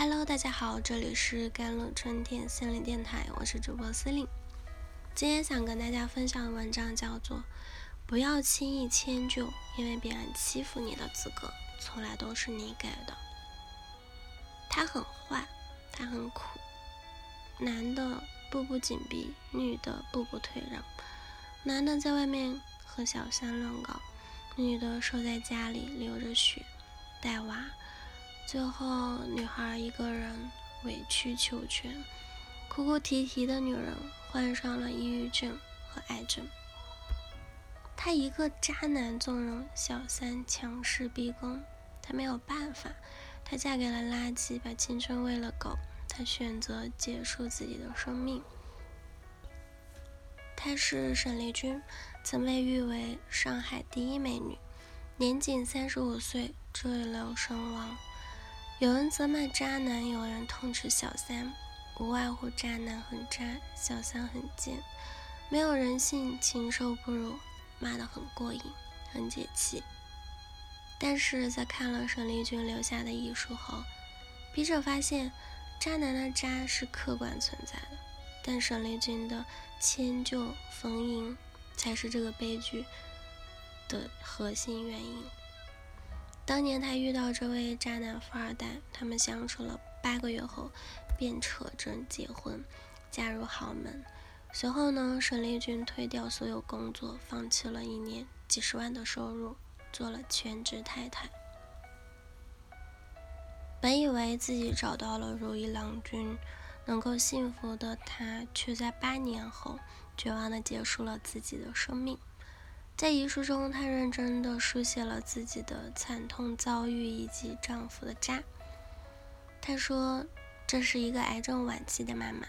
Hello，大家好，这里是甘露春天心灵电台，我是主播司令。今天想跟大家分享的文章叫做《不要轻易迁就，因为别人欺负你的资格，从来都是你给的》。他很坏，他很苦。男的步步紧逼，女的步步退让。男的在外面和小三乱搞，女的守在家里流着血带娃。最后，女孩一个人委曲求全，哭哭啼啼的女人患上了抑郁症和癌症。她一个渣男纵容小三强势逼宫，她没有办法，她嫁给了垃圾，把青春喂了狗。她选择结束自己的生命。她是沈丽君，曾被誉为上海第一美女，年仅三十五岁坠楼身亡。有人责骂渣男，有人痛斥小三，无外乎渣男很渣，小三很贱，没有人性，禽兽不如，骂得很过瘾，很解气。但是在看了沈丽君留下的遗书后，笔者发现，渣男的渣是客观存在的，但沈丽君的迁就逢迎，才是这个悲剧的核心原因。当年他遇到这位渣男富二代，他们相处了八个月后，便扯证结婚，嫁入豪门。随后呢，沈丽君推掉所有工作，放弃了一年几十万的收入，做了全职太太。本以为自己找到了如意郎君，能够幸福的她，却在八年后绝望的结束了自己的生命。在遗书中，她认真地书写了自己的惨痛遭遇以及丈夫的渣。她说：“这是一个癌症晚期的妈妈，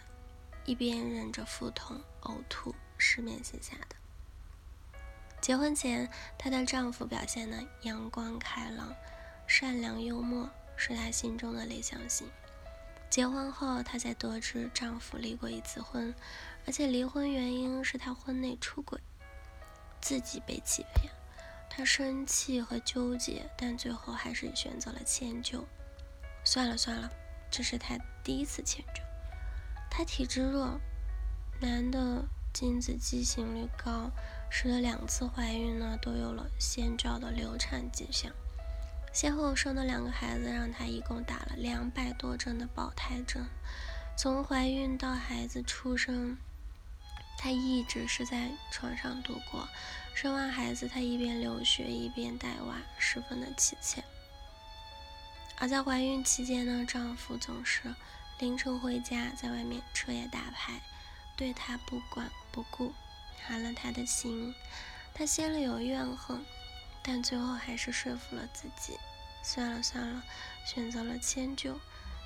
一边忍着腹痛、呕吐，失眠写下的。结婚前，她的丈夫表现得阳光开朗、善良幽默，是她心中的理想型。结婚后，她才得知丈夫离过一次婚，而且离婚原因是她婚内出轨。”自己被欺骗，她生气和纠结，但最后还是选择了迁就。算了算了，这是她第一次迁就。她体质弱，男的精子畸形率高，使得两次怀孕呢都有了先兆的流产迹象。先后生的两个孩子让她一共打了两百多针的保胎针。从怀孕到孩子出生。她一直是在床上度过，生完孩子，她一边流血一边带娃，十分的凄切。而在怀孕期间呢，丈夫总是凌晨回家，在外面彻夜打牌，对她不管不顾，寒了她的心。她心里有怨恨，但最后还是说服了自己，算了算了，选择了迁就。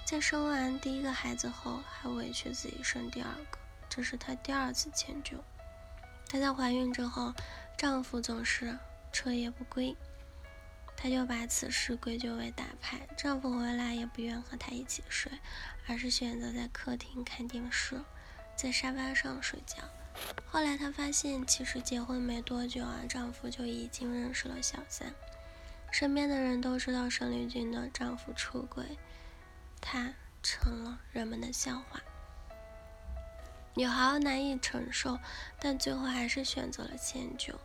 在生完第一个孩子后，还委屈自己生第二个。这是她第二次迁就。她在怀孕之后，丈夫总是彻夜不归，她就把此事归咎为打牌。丈夫回来也不愿和她一起睡，而是选择在客厅看电视，在沙发上睡觉。后来她发现，其实结婚没多久啊，丈夫就已经认识了小三。身边的人都知道沈丽君的丈夫出轨，她成了人们的笑话。女孩难以承受，但最后还是选择了迁就。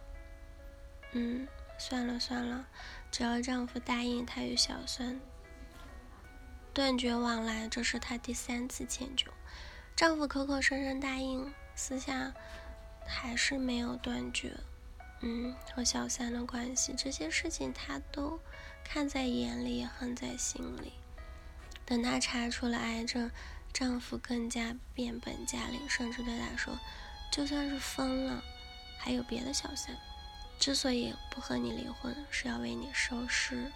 嗯，算了算了，只要丈夫答应她与小三断绝往来，这是她第三次迁就。丈夫口口声声答应，私下还是没有断绝。嗯，和小三的关系，这些事情她都看在眼里，也恨在心里。等她查出了癌症。丈夫更加变本加厉，甚至对她说：“就算是疯了，还有别的小三。之所以不和你离婚，是要为你收尸。”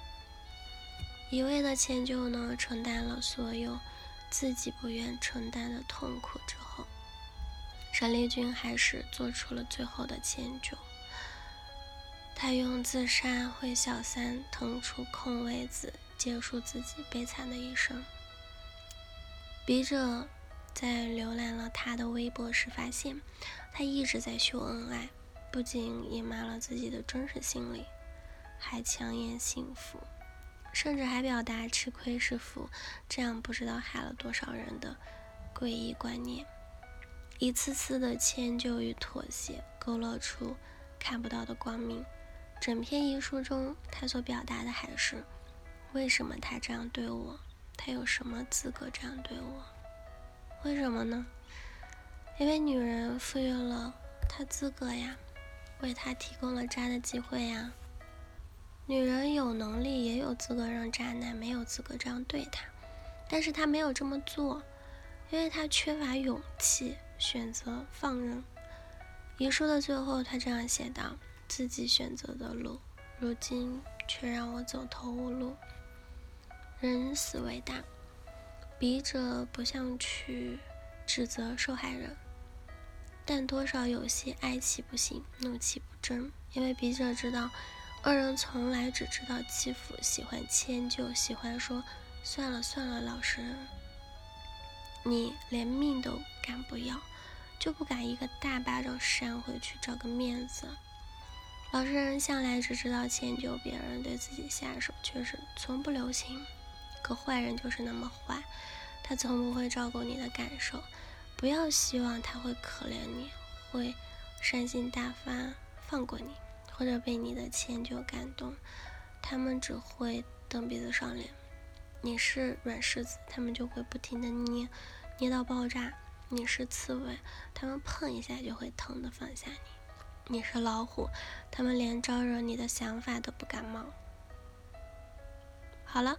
一味的迁就呢，承担了所有自己不愿承担的痛苦之后，沈丽君还是做出了最后的迁就。她用自杀为小三腾出空位子，结束自己悲惨的一生。笔者在浏览了他的微博时发现，他一直在秀恩爱，不仅隐瞒了自己的真实心理，还强颜幸福。甚至还表达吃亏是福，这样不知道害了多少人的诡异观念。一次次的迁就与妥协，勾勒出看不到的光明。整篇遗书中，他所表达的还是为什么他这样对我？他有什么资格这样对我？为什么呢？因为女人赋予了他资格呀，为他提供了渣的机会呀。女人有能力，也有资格让渣男没有资格这样对她，但是她没有这么做，因为她缺乏勇气，选择放任。遗书的最后，她这样写道：“自己选择的路，如今却让我走投无路。人死为大，笔者不想去指责受害人，但多少有些哀其不幸，怒其不争，因为笔者知道。”恶人从来只知道欺负，喜欢迁就，喜欢说算了算了。老实人，你连命都敢不要，就不敢一个大巴掌扇回去找个面子。老实人向来只知道迁就别人，对自己下手却是从不留情。可坏人就是那么坏，他从不会照顾你的感受。不要希望他会可怜你，会善心大发放过你。或者被你的迁就感动，他们只会蹬鼻子上脸。你是软柿子，他们就会不停的捏，捏到爆炸。你是刺猬，他们碰一下就会疼的放下你。你是老虎，他们连招惹你的想法都不敢冒。好了，